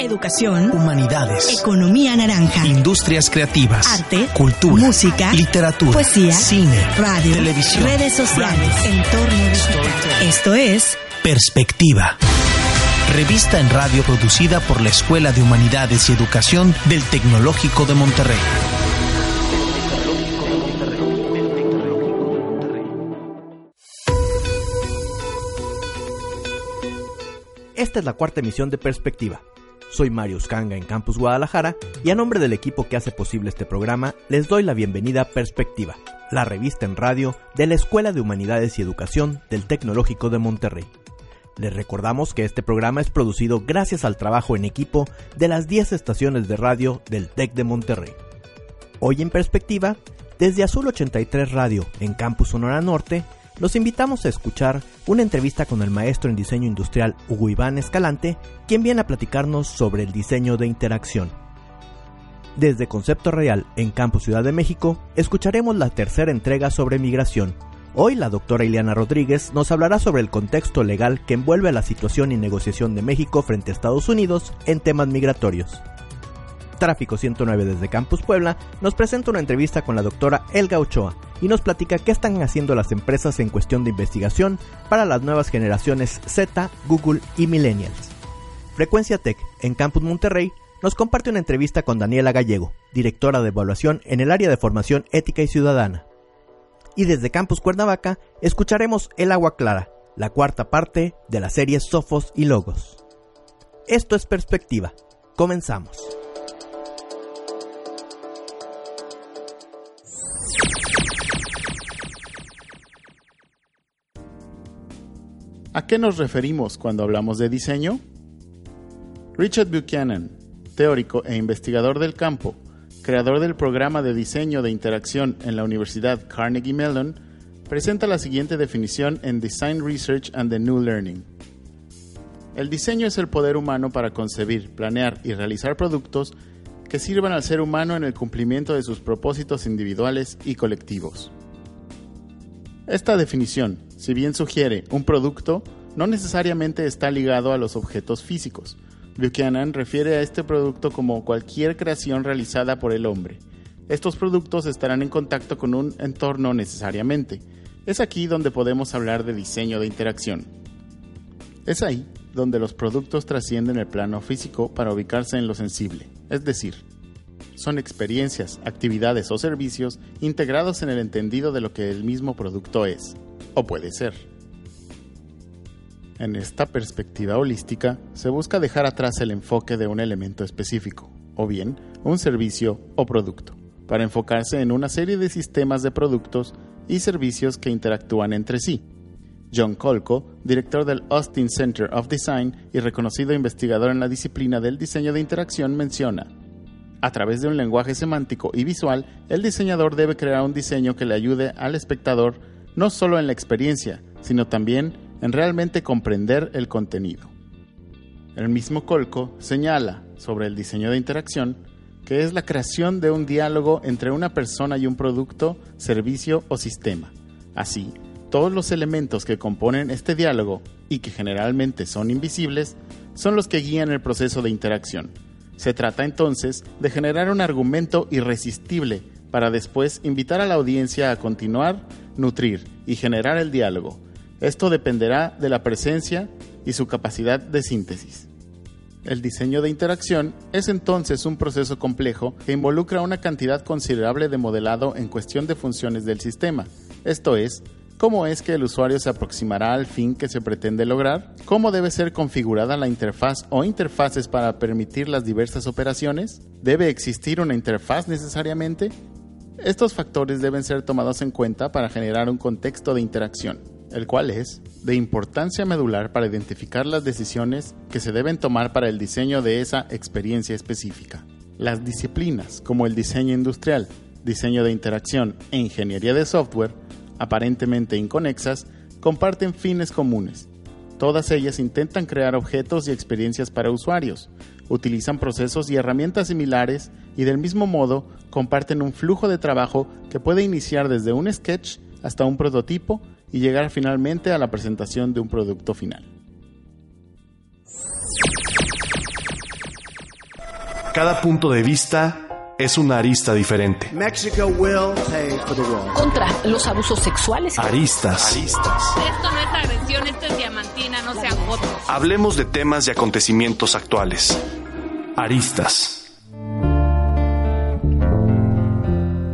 Educación, humanidades, economía naranja, industrias creativas, arte, cultura, música, literatura, poesía, cine, radio, televisión, redes sociales, entorno digital. Esto es Perspectiva. Revista en radio producida por la Escuela de Humanidades y Educación del Tecnológico de Monterrey. Esta es la cuarta emisión de Perspectiva. Soy Mario Kanga en Campus Guadalajara y a nombre del equipo que hace posible este programa les doy la bienvenida a Perspectiva, la revista en radio de la Escuela de Humanidades y Educación del Tecnológico de Monterrey. Les recordamos que este programa es producido gracias al trabajo en equipo de las 10 estaciones de radio del TEC de Monterrey. Hoy en Perspectiva, desde Azul 83 Radio en Campus Sonora Norte, los invitamos a escuchar una entrevista con el maestro en diseño industrial Hugo Iván Escalante, quien viene a platicarnos sobre el diseño de interacción. Desde Concepto Real en Campus Ciudad de México, escucharemos la tercera entrega sobre migración. Hoy la doctora Ileana Rodríguez nos hablará sobre el contexto legal que envuelve la situación y negociación de México frente a Estados Unidos en temas migratorios. Tráfico 109 desde Campus Puebla nos presenta una entrevista con la doctora Elga Ochoa y nos platica qué están haciendo las empresas en cuestión de investigación para las nuevas generaciones Z, Google y Millennials. Frecuencia Tech en Campus Monterrey nos comparte una entrevista con Daniela Gallego, directora de evaluación en el área de formación ética y ciudadana. Y desde Campus Cuernavaca escucharemos El Agua Clara, la cuarta parte de la serie Sofos y Logos. Esto es Perspectiva. Comenzamos. ¿A qué nos referimos cuando hablamos de diseño? Richard Buchanan, teórico e investigador del campo, creador del programa de diseño de interacción en la Universidad Carnegie Mellon, presenta la siguiente definición en Design Research and the New Learning. El diseño es el poder humano para concebir, planear y realizar productos que sirvan al ser humano en el cumplimiento de sus propósitos individuales y colectivos. Esta definición, si bien sugiere un producto, no necesariamente está ligado a los objetos físicos. Buchanan refiere a este producto como cualquier creación realizada por el hombre. Estos productos estarán en contacto con un entorno necesariamente. Es aquí donde podemos hablar de diseño de interacción. Es ahí donde los productos trascienden el plano físico para ubicarse en lo sensible, es decir, son experiencias, actividades o servicios integrados en el entendido de lo que el mismo producto es, o puede ser. En esta perspectiva holística, se busca dejar atrás el enfoque de un elemento específico, o bien un servicio o producto, para enfocarse en una serie de sistemas de productos y servicios que interactúan entre sí. John Colco, director del Austin Center of Design y reconocido investigador en la disciplina del diseño de interacción, menciona, a través de un lenguaje semántico y visual, el diseñador debe crear un diseño que le ayude al espectador no solo en la experiencia, sino también en realmente comprender el contenido. El mismo Colco señala sobre el diseño de interacción que es la creación de un diálogo entre una persona y un producto, servicio o sistema. Así, todos los elementos que componen este diálogo, y que generalmente son invisibles, son los que guían el proceso de interacción se trata entonces de generar un argumento irresistible para después invitar a la audiencia a continuar, nutrir y generar el diálogo. Esto dependerá de la presencia y su capacidad de síntesis. El diseño de interacción es entonces un proceso complejo que involucra una cantidad considerable de modelado en cuestión de funciones del sistema, esto es, ¿Cómo es que el usuario se aproximará al fin que se pretende lograr? ¿Cómo debe ser configurada la interfaz o interfaces para permitir las diversas operaciones? ¿Debe existir una interfaz necesariamente? Estos factores deben ser tomados en cuenta para generar un contexto de interacción. el cual es de importancia medular para identificar las decisiones que se deben tomar para el diseño de esa experiencia específica. Las disciplinas como el diseño industrial, diseño de interacción e ingeniería de software, aparentemente inconexas, comparten fines comunes. Todas ellas intentan crear objetos y experiencias para usuarios, utilizan procesos y herramientas similares y del mismo modo comparten un flujo de trabajo que puede iniciar desde un sketch hasta un prototipo y llegar finalmente a la presentación de un producto final. Cada punto de vista es una arista diferente. Contra los abusos sexuales. Aristas. Esto no es agresión, esto es diamantina, no sean fotos. Hablemos de temas y acontecimientos actuales. Aristas.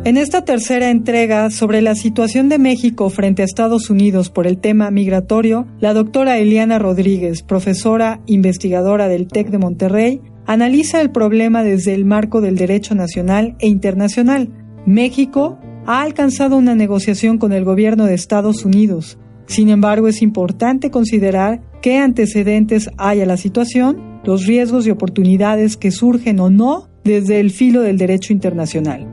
En esta tercera entrega sobre la situación de México frente a Estados Unidos por el tema migratorio, la doctora Eliana Rodríguez, profesora investigadora del TEC de Monterrey, analiza el problema desde el marco del derecho nacional e internacional. México ha alcanzado una negociación con el gobierno de Estados Unidos. Sin embargo, es importante considerar qué antecedentes hay a la situación, los riesgos y oportunidades que surgen o no desde el filo del derecho internacional.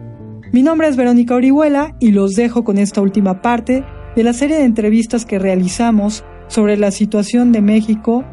Mi nombre es Verónica Orihuela y los dejo con esta última parte de la serie de entrevistas que realizamos sobre la situación de México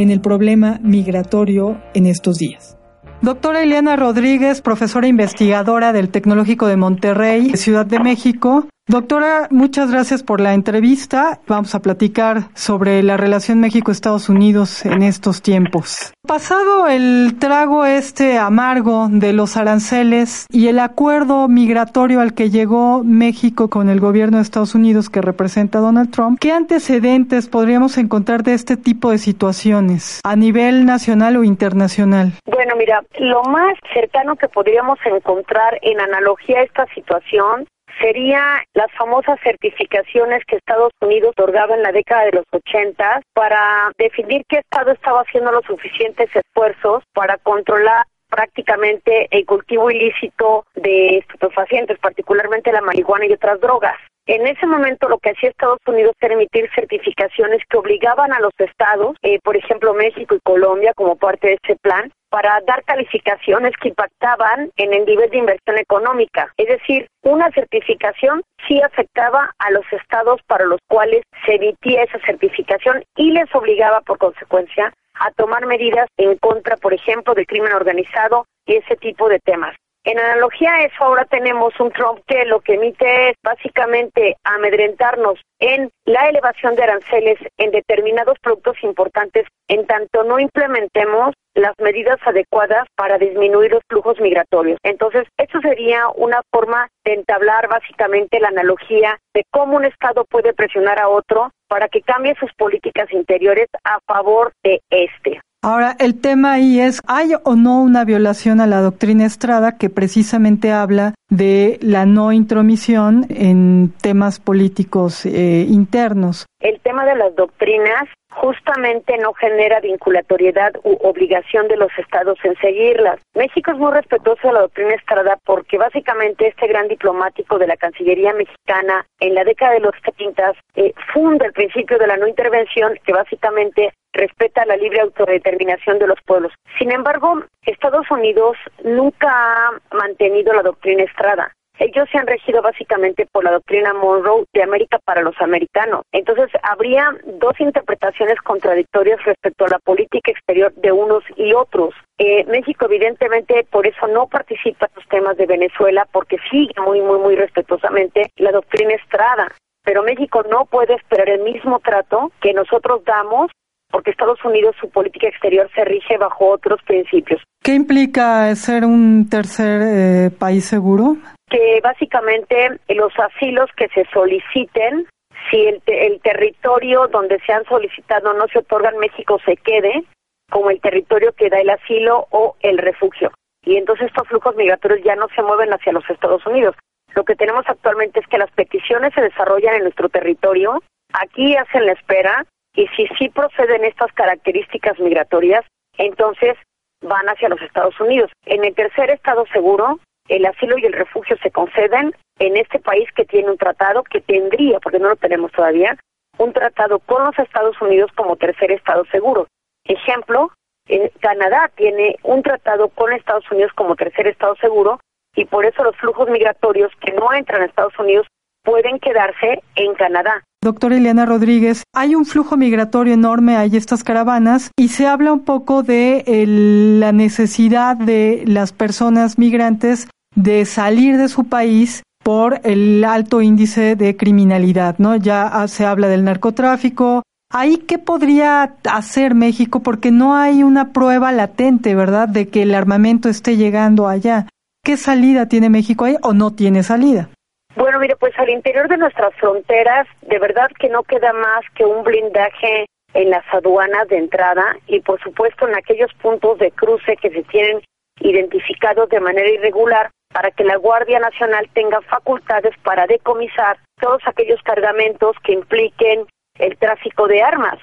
en el problema migratorio en estos días. Doctora Eliana Rodríguez, profesora investigadora del Tecnológico de Monterrey, Ciudad de México, Doctora, muchas gracias por la entrevista. Vamos a platicar sobre la relación México-Estados Unidos en estos tiempos. Pasado el trago este amargo de los aranceles y el acuerdo migratorio al que llegó México con el gobierno de Estados Unidos que representa Donald Trump, ¿qué antecedentes podríamos encontrar de este tipo de situaciones a nivel nacional o internacional? Bueno, mira, lo más cercano que podríamos encontrar en analogía a esta situación sería las famosas certificaciones que Estados Unidos otorgaba en la década de los 80 para definir qué Estado estaba haciendo los suficientes esfuerzos para controlar prácticamente el cultivo ilícito de estupefacientes, particularmente la marihuana y otras drogas. En ese momento lo que hacía Estados Unidos era emitir certificaciones que obligaban a los estados, eh, por ejemplo México y Colombia como parte de ese plan, para dar calificaciones que impactaban en el nivel de inversión económica. Es decir, una certificación sí afectaba a los estados para los cuales se emitía esa certificación y les obligaba por consecuencia a tomar medidas en contra, por ejemplo, del crimen organizado y ese tipo de temas. En analogía a eso, ahora tenemos un Trump que lo que emite es básicamente amedrentarnos en la elevación de aranceles en determinados productos importantes en tanto no implementemos las medidas adecuadas para disminuir los flujos migratorios. Entonces, eso sería una forma de entablar básicamente la analogía de cómo un Estado puede presionar a otro para que cambie sus políticas interiores a favor de este. Ahora, el tema ahí es, ¿hay o no una violación a la doctrina Estrada que precisamente habla de la no intromisión en temas políticos eh, internos? El tema de las doctrinas justamente no genera vinculatoriedad u obligación de los estados en seguirlas. México es muy respetuoso de la doctrina Estrada porque básicamente este gran diplomático de la Cancillería mexicana en la década de los 30 eh, funda el principio de la no intervención que básicamente respeta la libre autodeterminación de los pueblos. Sin embargo, Estados Unidos nunca ha mantenido la doctrina Estrada. Ellos se han regido básicamente por la doctrina Monroe de América para los americanos. Entonces, habría dos interpretaciones contradictorias respecto a la política exterior de unos y otros. Eh, México, evidentemente, por eso no participa en los temas de Venezuela, porque sigue muy, muy, muy respetuosamente la doctrina Estrada. Pero México no puede esperar el mismo trato que nosotros damos porque Estados Unidos su política exterior se rige bajo otros principios. ¿Qué implica ser un tercer eh, país seguro? Que básicamente los asilos que se soliciten, si el, el territorio donde se han solicitado no se otorga en México, se quede como el territorio que da el asilo o el refugio. Y entonces estos flujos migratorios ya no se mueven hacia los Estados Unidos. Lo que tenemos actualmente es que las peticiones se desarrollan en nuestro territorio, aquí hacen la espera, y si sí proceden estas características migratorias, entonces van hacia los Estados Unidos. En el tercer estado seguro, el asilo y el refugio se conceden en este país que tiene un tratado que tendría, porque no lo tenemos todavía, un tratado con los Estados Unidos como tercer Estado seguro. Ejemplo, eh, Canadá tiene un tratado con Estados Unidos como tercer Estado seguro y por eso los flujos migratorios que no entran a Estados Unidos pueden quedarse en Canadá. Doctora Eliana Rodríguez, hay un flujo migratorio enorme, hay estas caravanas y se habla un poco de la necesidad de las personas migrantes de salir de su país por el alto índice de criminalidad, ¿no? Ya se habla del narcotráfico. ¿Ahí qué podría hacer México? Porque no hay una prueba latente, ¿verdad?, de que el armamento esté llegando allá. ¿Qué salida tiene México ahí o no tiene salida? Bueno, mire, pues al interior de nuestras fronteras, de verdad que no queda más que un blindaje en las aduanas de entrada y por supuesto en aquellos puntos de cruce que se tienen identificados de manera irregular para que la Guardia Nacional tenga facultades para decomisar todos aquellos cargamentos que impliquen el tráfico de armas.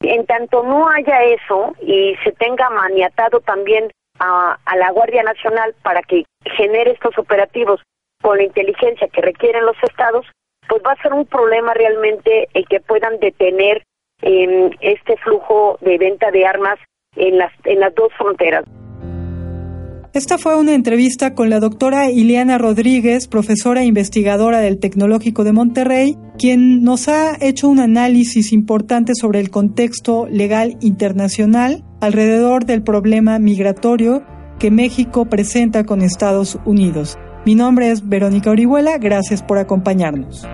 En tanto no haya eso y se tenga maniatado también a, la Guardia Nacional para que genere estos operativos con la inteligencia que requieren los estados, pues va a ser un problema realmente el que puedan detener eh, este flujo de venta de armas en las, en las dos fronteras. Esta fue una entrevista con la doctora Ileana Rodríguez, profesora e investigadora del Tecnológico de Monterrey, quien nos ha hecho un análisis importante sobre el contexto legal internacional alrededor del problema migratorio que México presenta con Estados Unidos. Mi nombre es Verónica Orihuela, gracias por acompañarnos.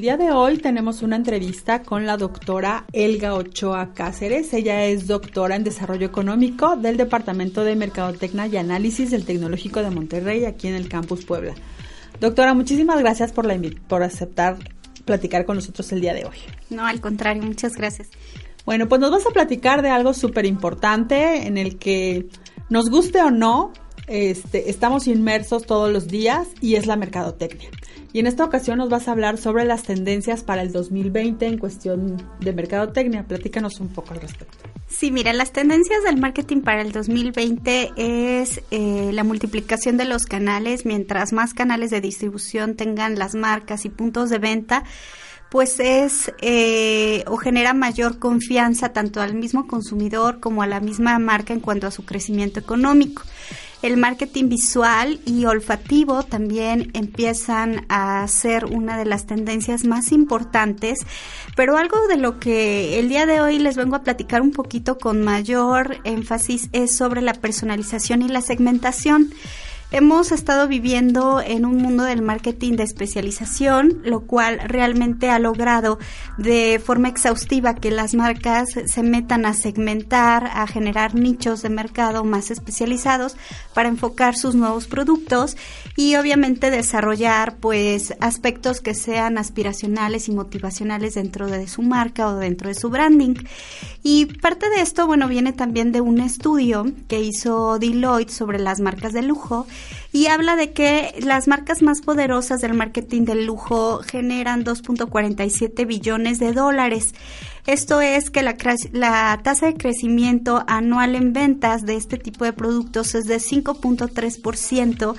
El día de hoy tenemos una entrevista con la doctora Elga Ochoa Cáceres. Ella es doctora en Desarrollo Económico del Departamento de Mercadotecnia y Análisis del Tecnológico de Monterrey, aquí en el Campus Puebla. Doctora, muchísimas gracias por, la por aceptar platicar con nosotros el día de hoy. No, al contrario, muchas gracias. Bueno, pues nos vas a platicar de algo súper importante en el que nos guste o no, este, estamos inmersos todos los días y es la mercadotecnia. Y en esta ocasión nos vas a hablar sobre las tendencias para el 2020 en cuestión de mercadotecnia. Platícanos un poco al respecto. Sí, mira, las tendencias del marketing para el 2020 es eh, la multiplicación de los canales. Mientras más canales de distribución tengan las marcas y puntos de venta, pues es eh, o genera mayor confianza tanto al mismo consumidor como a la misma marca en cuanto a su crecimiento económico. El marketing visual y olfativo también empiezan a ser una de las tendencias más importantes, pero algo de lo que el día de hoy les vengo a platicar un poquito con mayor énfasis es sobre la personalización y la segmentación. Hemos estado viviendo en un mundo del marketing de especialización, lo cual realmente ha logrado de forma exhaustiva que las marcas se metan a segmentar, a generar nichos de mercado más especializados para enfocar sus nuevos productos y obviamente desarrollar pues aspectos que sean aspiracionales y motivacionales dentro de su marca o dentro de su branding. Y parte de esto, bueno, viene también de un estudio que hizo Deloitte sobre las marcas de lujo y habla de que las marcas más poderosas del marketing del lujo generan 2.47 billones de dólares. Esto es que la, la, tasa de crecimiento anual en ventas de este tipo de productos es de 5.3%,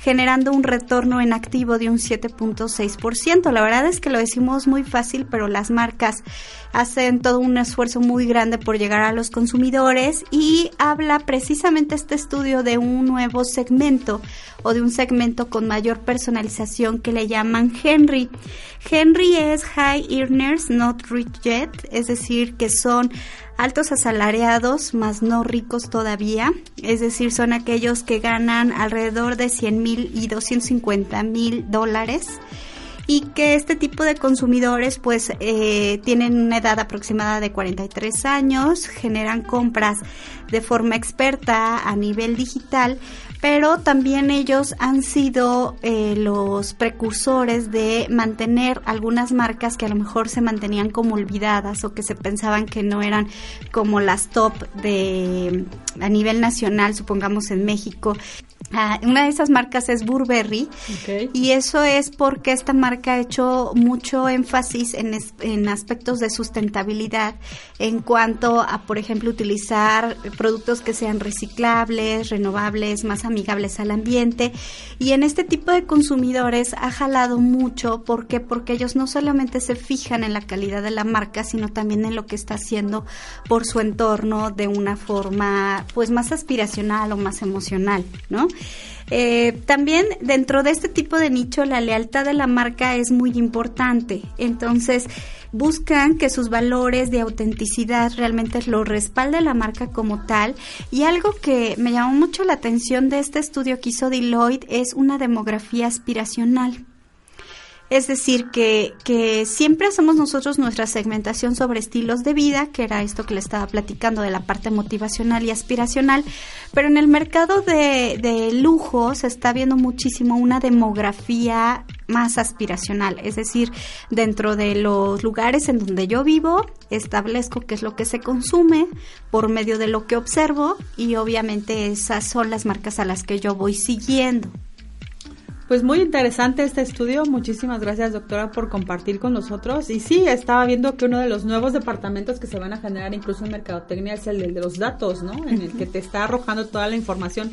generando un retorno en activo de un 7.6%. La verdad es que lo decimos muy fácil, pero las marcas hacen todo un esfuerzo muy grande por llegar a los consumidores y habla precisamente este estudio de un nuevo segmento o de un segmento con mayor personalización que le llaman Henry. Henry es High Earners Not Rich Yet, es decir, que son altos asalariados, más no ricos todavía, es decir, son aquellos que ganan alrededor de 100 mil y 250 mil dólares y que este tipo de consumidores pues eh, tienen una edad aproximada de 43 años, generan compras de forma experta a nivel digital, pero también ellos han sido eh, los precursores de mantener algunas marcas que a lo mejor se mantenían como olvidadas o que se pensaban que no eran como las top de a nivel nacional, supongamos en México. Ah, una de esas marcas es Burberry. Y eso es porque esta marca ha hecho mucho énfasis en, en, aspectos de sustentabilidad en cuanto a, por ejemplo, utilizar productos que sean reciclables, renovables, más amigables al ambiente. Y en este tipo de consumidores ha jalado mucho. Porque porque ellos no solamente se fijan en la calidad de la marca sino también en lo que está haciendo por su entorno de una forma pues más aspiracional o más emocional, ¿no? Eh, también dentro de este tipo de nicho la lealtad de la marca es muy importante. Entonces buscan que sus valores de autenticidad realmente lo respalde la marca como tal. Y algo que me llamó mucho la atención de este estudio que hizo Deloitte es una demografía aspiracional. Es decir, que, que siempre hacemos nosotros nuestra segmentación sobre estilos de vida, que era esto que le estaba platicando de la parte motivacional y aspiracional, pero en el mercado de, de lujo se está viendo muchísimo una demografía más aspiracional, es decir, dentro de los lugares en donde yo vivo, establezco qué es lo que se consume por medio de lo que observo y obviamente esas son las marcas a las que yo voy siguiendo. Pues muy interesante este estudio. Muchísimas gracias, doctora, por compartir con nosotros. Y sí, estaba viendo que uno de los nuevos departamentos que se van a generar incluso en Mercadotecnia es el de los datos, ¿no? En el que te está arrojando toda la información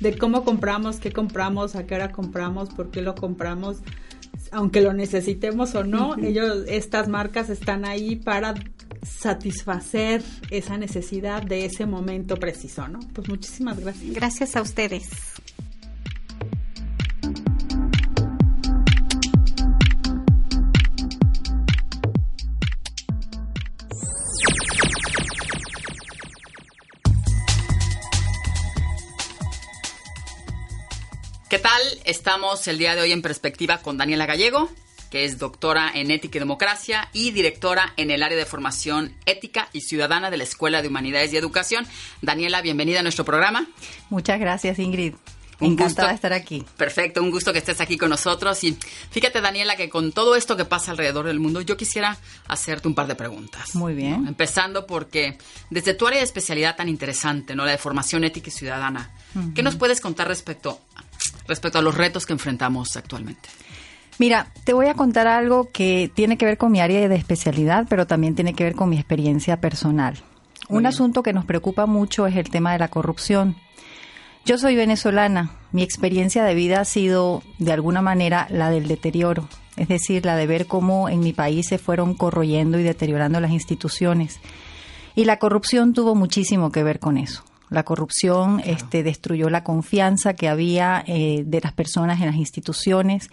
de cómo compramos, qué compramos, a qué hora compramos, por qué lo compramos, aunque lo necesitemos o no. Ellos, estas marcas están ahí para satisfacer esa necesidad de ese momento preciso, ¿no? Pues muchísimas gracias. Gracias a ustedes. ¿Qué tal? Estamos el día de hoy en perspectiva con Daniela Gallego, que es doctora en ética y democracia y directora en el área de formación ética y ciudadana de la Escuela de Humanidades y Educación. Daniela, bienvenida a nuestro programa. Muchas gracias, Ingrid. Un Encantada de estar aquí. Perfecto, un gusto que estés aquí con nosotros. Y fíjate, Daniela, que con todo esto que pasa alrededor del mundo, yo quisiera hacerte un par de preguntas. Muy bien. Empezando porque desde tu área de especialidad tan interesante, ¿no? La de formación ética y ciudadana, ¿qué nos puedes contar respecto respecto a los retos que enfrentamos actualmente? Mira, te voy a contar algo que tiene que ver con mi área de especialidad, pero también tiene que ver con mi experiencia personal. Un asunto que nos preocupa mucho es el tema de la corrupción. Yo soy venezolana, mi experiencia de vida ha sido de alguna manera la del deterioro, es decir, la de ver cómo en mi país se fueron corroyendo y deteriorando las instituciones. Y la corrupción tuvo muchísimo que ver con eso. La corrupción este, destruyó la confianza que había eh, de las personas en las instituciones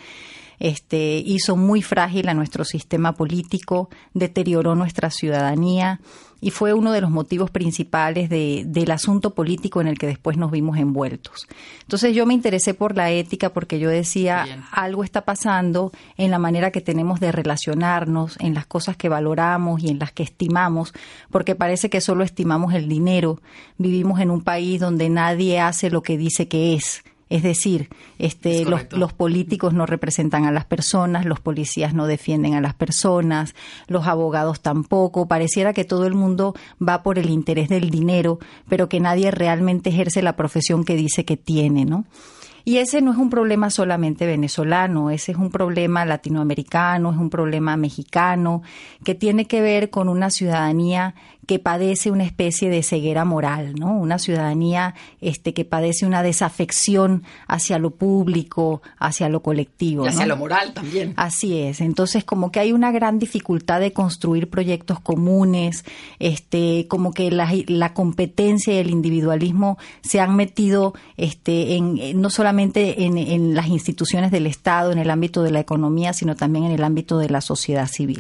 este, hizo muy frágil a nuestro sistema político, deterioró nuestra ciudadanía y fue uno de los motivos principales de, del asunto político en el que después nos vimos envueltos. Entonces yo me interesé por la ética porque yo decía, algo está pasando en la manera que tenemos de relacionarnos, en las cosas que valoramos y en las que estimamos, porque parece que solo estimamos el dinero. Vivimos en un país donde nadie hace lo que dice que es es decir, este, los, los, políticos no representan a las personas, los policías no defienden a las personas, los abogados tampoco. Pareciera que todo el mundo va por el interés del dinero, pero que nadie realmente ejerce la profesión que dice que tiene, ¿no? Y ese no es un problema solamente venezolano, ese es un problema latinoamericano, es un problema mexicano, que tiene que ver con una ciudadanía que padece una especie de ceguera moral, ¿no? Una ciudadanía este, que padece una desafección hacia lo público, hacia lo colectivo. Y hacia lo moral también. Así es. Entonces, como que hay una gran dificultad de construir proyectos comunes, este, como que la, la competencia y el individualismo se han metido este, en, no solamente en, en las instituciones del Estado, en el ámbito de la economía, sino también en el ámbito de la sociedad civil.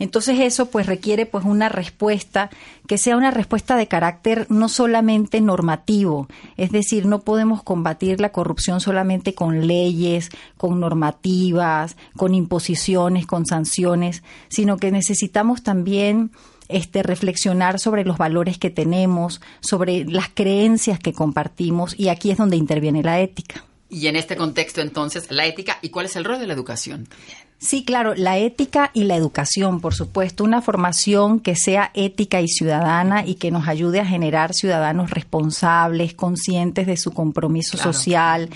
Entonces eso pues requiere pues una respuesta que sea una respuesta de carácter no solamente normativo, es decir, no podemos combatir la corrupción solamente con leyes, con normativas, con imposiciones, con sanciones, sino que necesitamos también este, reflexionar sobre los valores que tenemos, sobre las creencias que compartimos y aquí es donde interviene la ética. Y en este contexto entonces, la ética y cuál es el rol de la educación Sí, claro, la ética y la educación, por supuesto, una formación que sea ética y ciudadana y que nos ayude a generar ciudadanos responsables, conscientes de su compromiso social,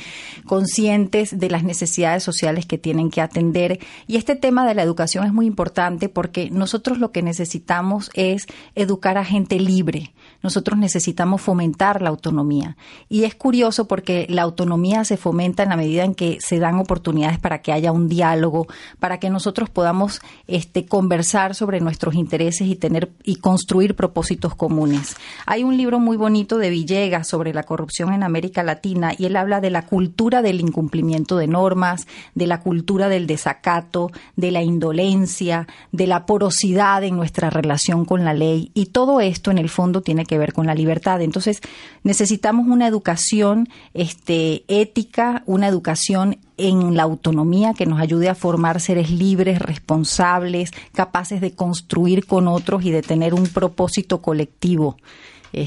conscientes de las necesidades sociales que tienen que atender. Y este tema de la educación es muy importante porque nosotros lo que necesitamos es educar a gente libre. Nosotros necesitamos fomentar la autonomía. Y es curioso porque la autonomía se fomenta en la medida en que se dan oportunidades para que haya un diálogo, para que nosotros podamos este, conversar sobre nuestros intereses y tener y construir propósitos comunes. Hay un libro muy bonito de Villegas sobre la corrupción en América Latina y él habla de la cultura del incumplimiento de normas, de la cultura del desacato, de la indolencia, de la porosidad en nuestra relación con la ley y todo esto en el fondo tiene que ver con la libertad. Entonces, necesitamos una educación este, ética, una educación en la autonomía que nos ayude a formar seres libres, responsables, capaces de construir con otros y de tener un propósito colectivo.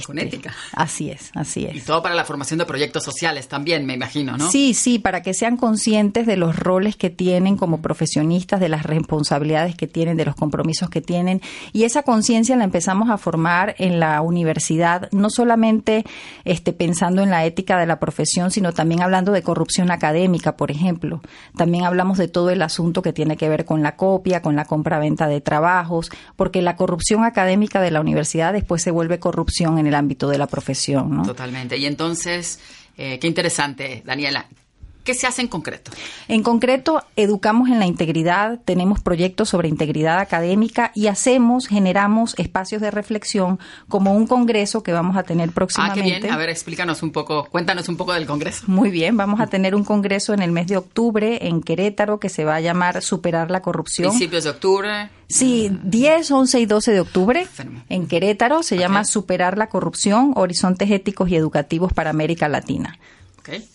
Con este, ética. Así es, así es. Y todo para la formación de proyectos sociales también, me imagino, ¿no? Sí, sí, para que sean conscientes de los roles que tienen como profesionistas, de las responsabilidades que tienen, de los compromisos que tienen. Y esa conciencia la empezamos a formar en la universidad, no solamente este, pensando en la ética de la profesión, sino también hablando de corrupción académica, por ejemplo. También hablamos de todo el asunto que tiene que ver con la copia, con la compra-venta de trabajos, porque la corrupción académica de la universidad después se vuelve corrupción en el ámbito de la profesión. ¿no? Totalmente. Y entonces, eh, qué interesante, Daniela. ¿Qué se hace en concreto? En concreto, educamos en la integridad, tenemos proyectos sobre integridad académica y hacemos, generamos espacios de reflexión como un congreso que vamos a tener próximamente. Ah, qué bien. A ver, explícanos un poco, cuéntanos un poco del congreso. Muy bien, vamos a tener un congreso en el mes de octubre en Querétaro que se va a llamar Superar la corrupción. Principios de octubre. Sí, 10, 11 y 12 de octubre en Querétaro se llama Superar la corrupción, horizontes éticos y educativos para América Latina. Okay.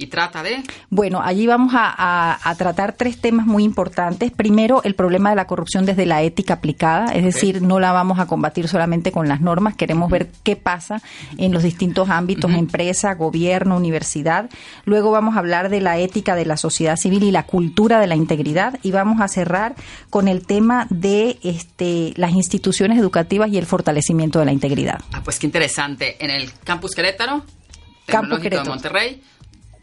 ¿Y trata de? Bueno, allí vamos a, tratar tres temas muy importantes. Primero, el problema de la corrupción desde la ética aplicada, es decir, no la vamos a combatir solamente con las normas, queremos ver qué pasa en los distintos ámbitos, empresa, gobierno, universidad. Luego vamos a hablar de la ética de la sociedad civil y la cultura de la integridad y vamos a cerrar con el tema de este, las instituciones educativas y el fortalecimiento de la integridad. Ah, pues qué interesante. En el campus Querétaro, Campus Querétaro. de Monterrey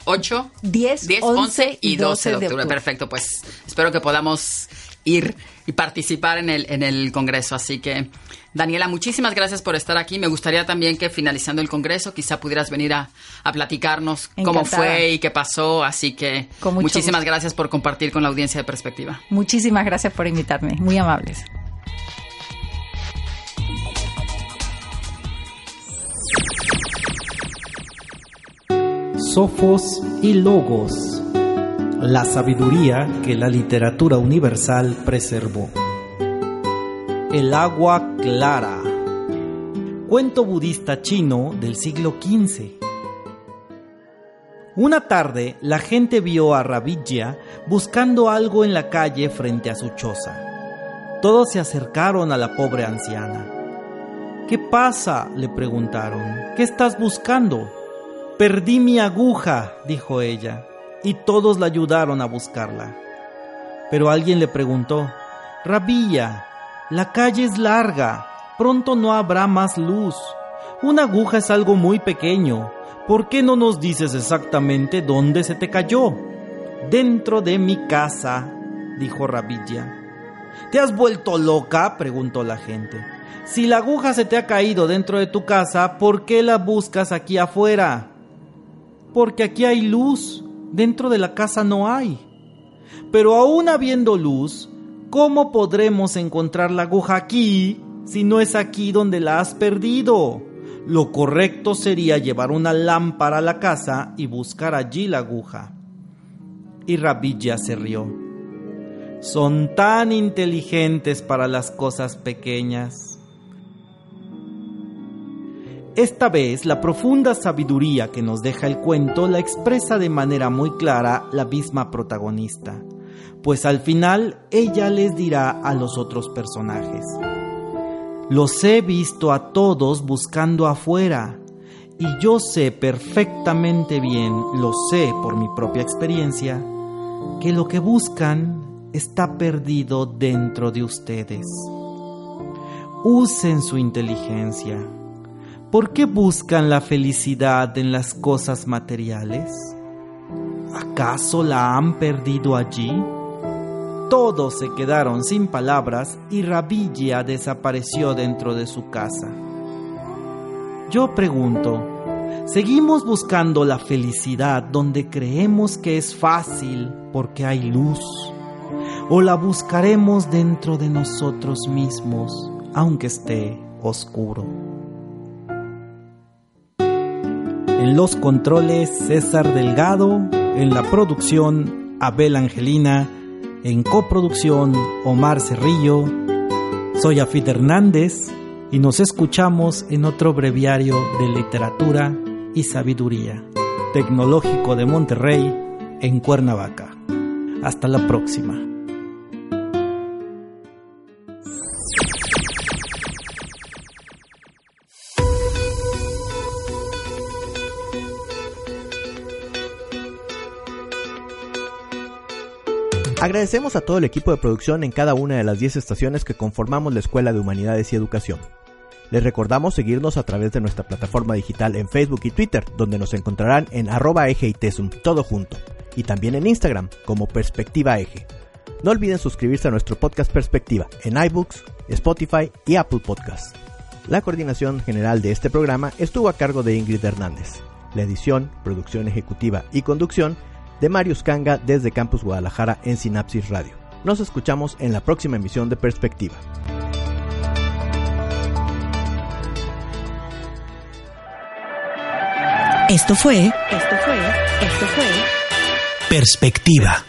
8, 10, 10 11, y 12 de octubre. Perfecto, pues espero que podamos ir y participar en el, en el Congreso. Así que, Daniela, muchísimas gracias por estar aquí. Me gustaría también que finalizando el Congreso quizá pudieras venir a, a platicarnos cómo fue y qué pasó. Así que muchísimas gracias por compartir con la audiencia de Perspectiva. Muchísimas gracias por invitarme. Muy amables. Y Logos, la sabiduría que la literatura universal preservó. El agua clara, cuento budista chino del siglo XV. Una tarde la gente vio a Ravidya buscando algo en la calle frente a su choza. Todos se acercaron a la pobre anciana. ¿Qué pasa? le preguntaron. ¿Qué estás buscando? Perdí mi aguja, dijo ella, y todos la ayudaron a buscarla. Pero alguien le preguntó, Rabilla, la calle es larga, pronto no habrá más luz. Una aguja es algo muy pequeño. ¿Por qué no nos dices exactamente dónde se te cayó? Dentro de mi casa, dijo Rabilla. ¿Te has vuelto loca? preguntó la gente. Si la aguja se te ha caído dentro de tu casa, ¿por qué la buscas aquí afuera? Porque aquí hay luz, dentro de la casa no hay. Pero aún habiendo luz, ¿cómo podremos encontrar la aguja aquí si no es aquí donde la has perdido? Lo correcto sería llevar una lámpara a la casa y buscar allí la aguja. Y Rabilla se rió. Son tan inteligentes para las cosas pequeñas. Esta vez la profunda sabiduría que nos deja el cuento la expresa de manera muy clara la misma protagonista, pues al final ella les dirá a los otros personajes, los he visto a todos buscando afuera, y yo sé perfectamente bien, lo sé por mi propia experiencia, que lo que buscan está perdido dentro de ustedes. Usen su inteligencia. ¿Por qué buscan la felicidad en las cosas materiales? ¿Acaso la han perdido allí? Todos se quedaron sin palabras y Rabilla desapareció dentro de su casa. Yo pregunto, ¿seguimos buscando la felicidad donde creemos que es fácil porque hay luz? ¿O la buscaremos dentro de nosotros mismos aunque esté oscuro? En los controles César Delgado, en la producción Abel Angelina, en coproducción Omar Cerrillo. Soy Afid Hernández y nos escuchamos en otro breviario de literatura y sabiduría, Tecnológico de Monterrey, en Cuernavaca. Hasta la próxima. Agradecemos a todo el equipo de producción en cada una de las 10 estaciones que conformamos la Escuela de Humanidades y Educación. Les recordamos seguirnos a través de nuestra plataforma digital en Facebook y Twitter, donde nos encontrarán en arroba eje y tesum, todo junto, y también en Instagram como Perspectiva Eje. No olviden suscribirse a nuestro podcast Perspectiva en iBooks, Spotify y Apple Podcasts. La coordinación general de este programa estuvo a cargo de Ingrid Hernández. La edición, producción ejecutiva y conducción de Marius Kanga desde Campus Guadalajara en Sinapsis Radio. Nos escuchamos en la próxima emisión de Perspectiva. Esto fue, esto fue, esto fue Perspectiva.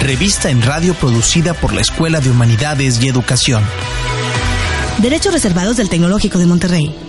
Revista en radio producida por la Escuela de Humanidades y Educación. Derechos reservados del Tecnológico de Monterrey.